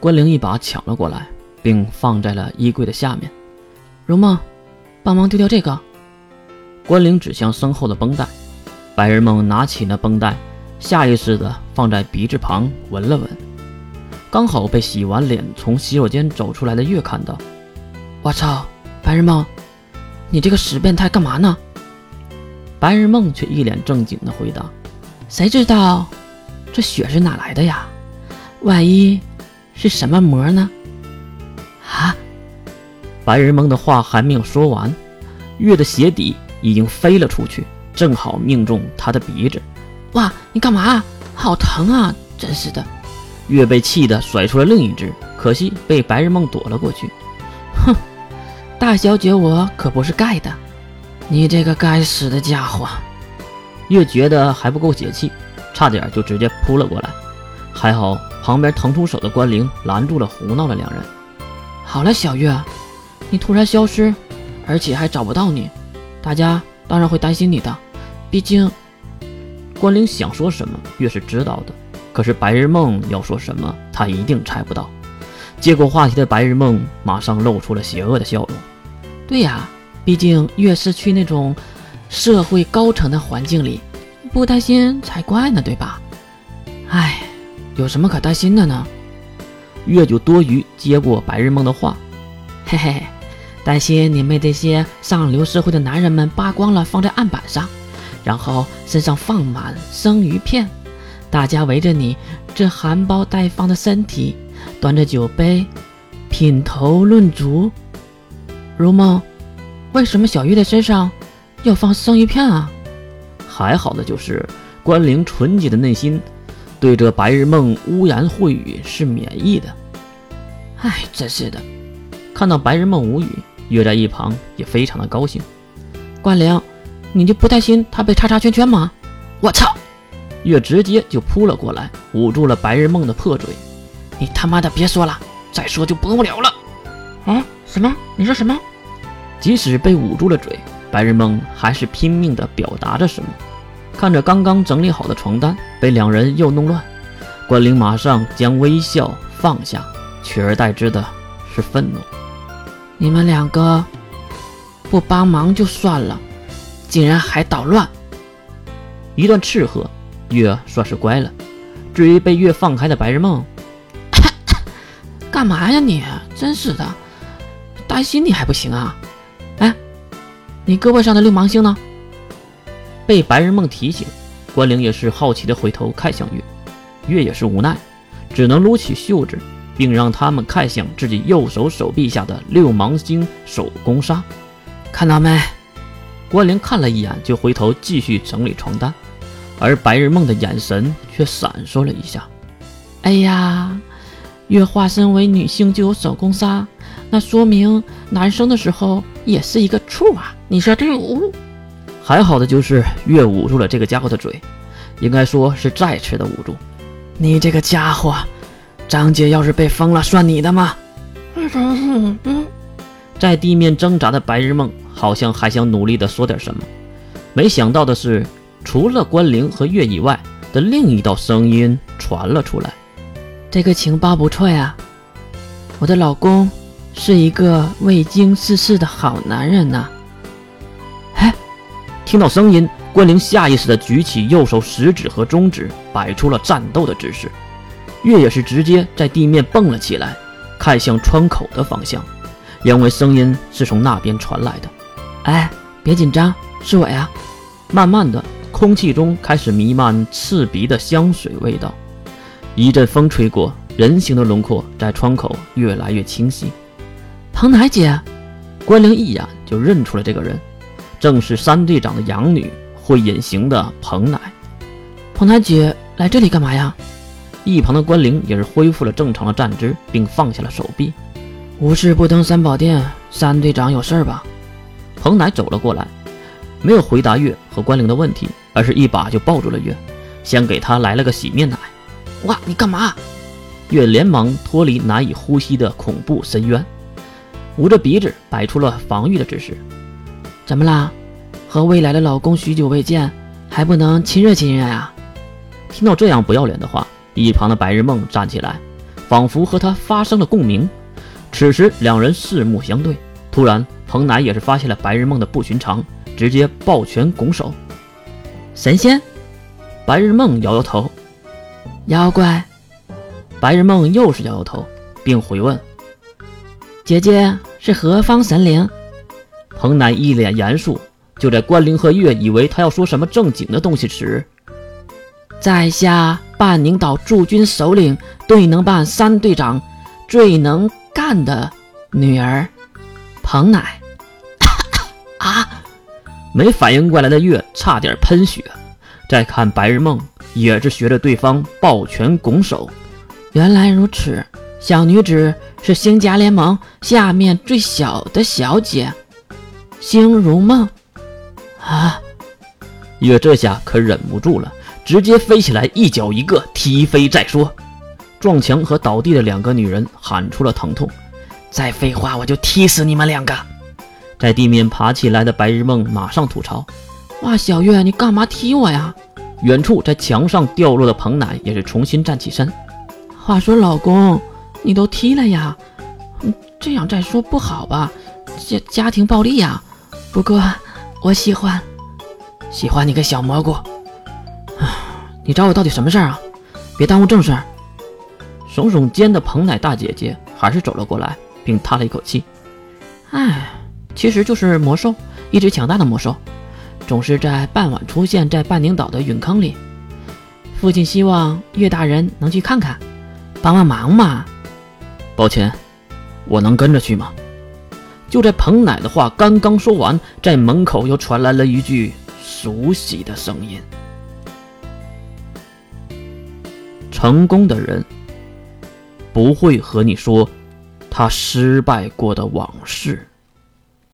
关灵一把抢了过来，并放在了衣柜的下面。如梦，帮忙丢掉这个。关灵指向身后的绷带，白日梦拿起那绷带，下意识地放在鼻子旁闻了闻，刚好被洗完脸从洗手间走出来的月看到。我操，白日梦，你这个死变态干嘛呢？白日梦却一脸正经地回答：“谁知道这血是哪来的呀？万一是什么魔呢？”啊！白日梦的话还没有说完，月的鞋底已经飞了出去，正好命中他的鼻子。哇！你干嘛？好疼啊！真是的！月被气得甩出了另一只，可惜被白日梦躲了过去。哼！大小姐，我可不是盖的。你这个该死的家伙！月觉得还不够解气，差点就直接扑了过来。还好旁边腾出手的关灵拦住了胡闹的两人。好了，小月，你突然消失，而且还找不到你，大家当然会担心你的。毕竟，关灵想说什么，月是知道的。可是白日梦要说什么，他一定猜不到。接过话题的白日梦马上露出了邪恶的笑容。对呀，毕竟越是去那种社会高层的环境里，不担心才怪呢，对吧？哎，有什么可担心的呢？月就多余接过白日梦的话，嘿嘿，担心你们这些上流社会的男人们扒光了放在案板上，然后身上放满生鱼片，大家围着你这含苞待放的身体。端着酒杯，品头论足。如梦，为什么小玉的身上要放生鱼片啊？还好的就是关灵纯洁的内心，对这白日梦污言秽语是免疫的。哎，真是的！看到白日梦无语，约在一旁也非常的高兴。关灵，你就不担心他被叉叉圈圈吗？我操！月直接就扑了过来，捂住了白日梦的破嘴。你他妈的别说了，再说就不了了。啊？什么？你说什么？即使被捂住了嘴，白日梦还是拼命的表达着什么。看着刚刚整理好的床单被两人又弄乱，关灵马上将微笑放下，取而代之的是愤怒。你们两个不帮忙就算了，竟然还捣乱！一段斥喝，月算是乖了。至于被月放开的白日梦，干嘛呀你？真是的，担心你还不行啊？哎，你胳膊上的六芒星呢？被白日梦提醒，关灵也是好奇的回头看向月，月也是无奈，只能撸起袖子，并让他们看向自己右手手臂下的六芒星手工纱。看到没？关灵看了一眼，就回头继续整理床单，而白日梦的眼神却闪烁了一下。哎呀！月化身为女性就有手工纱，那说明男生的时候也是一个处啊！你说对不？还好的就是月捂住了这个家伙的嘴，应该说是再次的捂住。你这个家伙，张姐要是被封了，算你的吗？在地面挣扎的白日梦好像还想努力的说点什么，没想到的是，除了关灵和月以外的另一道声音传了出来。这个情报不错呀，我的老公是一个未经世事的好男人呐。哎，听到声音，关灵下意识地举起右手食指和中指，摆出了战斗的姿势。月也是直接在地面蹦了起来，看向窗口的方向，因为声音是从那边传来的。哎，别紧张，是我呀。慢慢的，空气中开始弥漫刺鼻的香水味道。一阵风吹过，人形的轮廓在窗口越来越清晰。彭奶姐，关灵一眼就认出了这个人，正是三队长的养女，会隐形的彭奶。彭奶姐来这里干嘛呀？一旁的关灵也是恢复了正常的站姿，并放下了手臂。无事不登三宝殿，三队长有事吧？彭奶走了过来，没有回答月和关灵的问题，而是一把就抱住了月，先给他来了个洗面奶。哇！你干嘛？月连忙脱离难以呼吸的恐怖深渊，捂着鼻子摆出了防御的姿势。怎么啦？和未来的老公许久未见，还不能亲热亲热呀？听到这样不要脸的话，一旁的白日梦站起来，仿佛和他发生了共鸣。此时两人四目相对，突然彭乃也是发现了白日梦的不寻常，直接抱拳拱手：“神仙。”白日梦摇摇头：“妖怪。”白日梦又是摇摇头，并回问：“姐姐是何方神灵？”彭乃一脸严肃。就在关灵和月以为他要说什么正经的东西时，在下半宁岛驻军首领队能办三队长最能干的女儿彭乃啊！没反应过来的月差点喷血。再看白日梦，也是学着对方抱拳拱手。原来如此，小女子是星家联盟下面最小的小姐，星如梦。啊！月这下可忍不住了，直接飞起来，一脚一个踢飞再说，撞墙和倒地的两个女人喊出了疼痛。再废话，我就踢死你们两个！在地面爬起来的白日梦马上吐槽：“哇，小月，你干嘛踢我呀？”远处在墙上掉落的彭乃也是重新站起身。话说，老公，你都踢了呀？这样再说不好吧？家家庭暴力呀？不过。我喜欢，喜欢你个小蘑菇！你找我到底什么事儿啊？别耽误正事。耸耸肩的彭乃大姐姐还是走了过来，并叹了一口气：“哎，其实就是魔兽，一只强大的魔兽，总是在傍晚出现在半宁岛的陨坑里。父亲希望岳大人能去看看，帮帮忙嘛。抱歉，我能跟着去吗？”就在彭奶的话刚刚说完，在门口又传来了一句熟悉的声音：“成功的人不会和你说他失败过的往事。”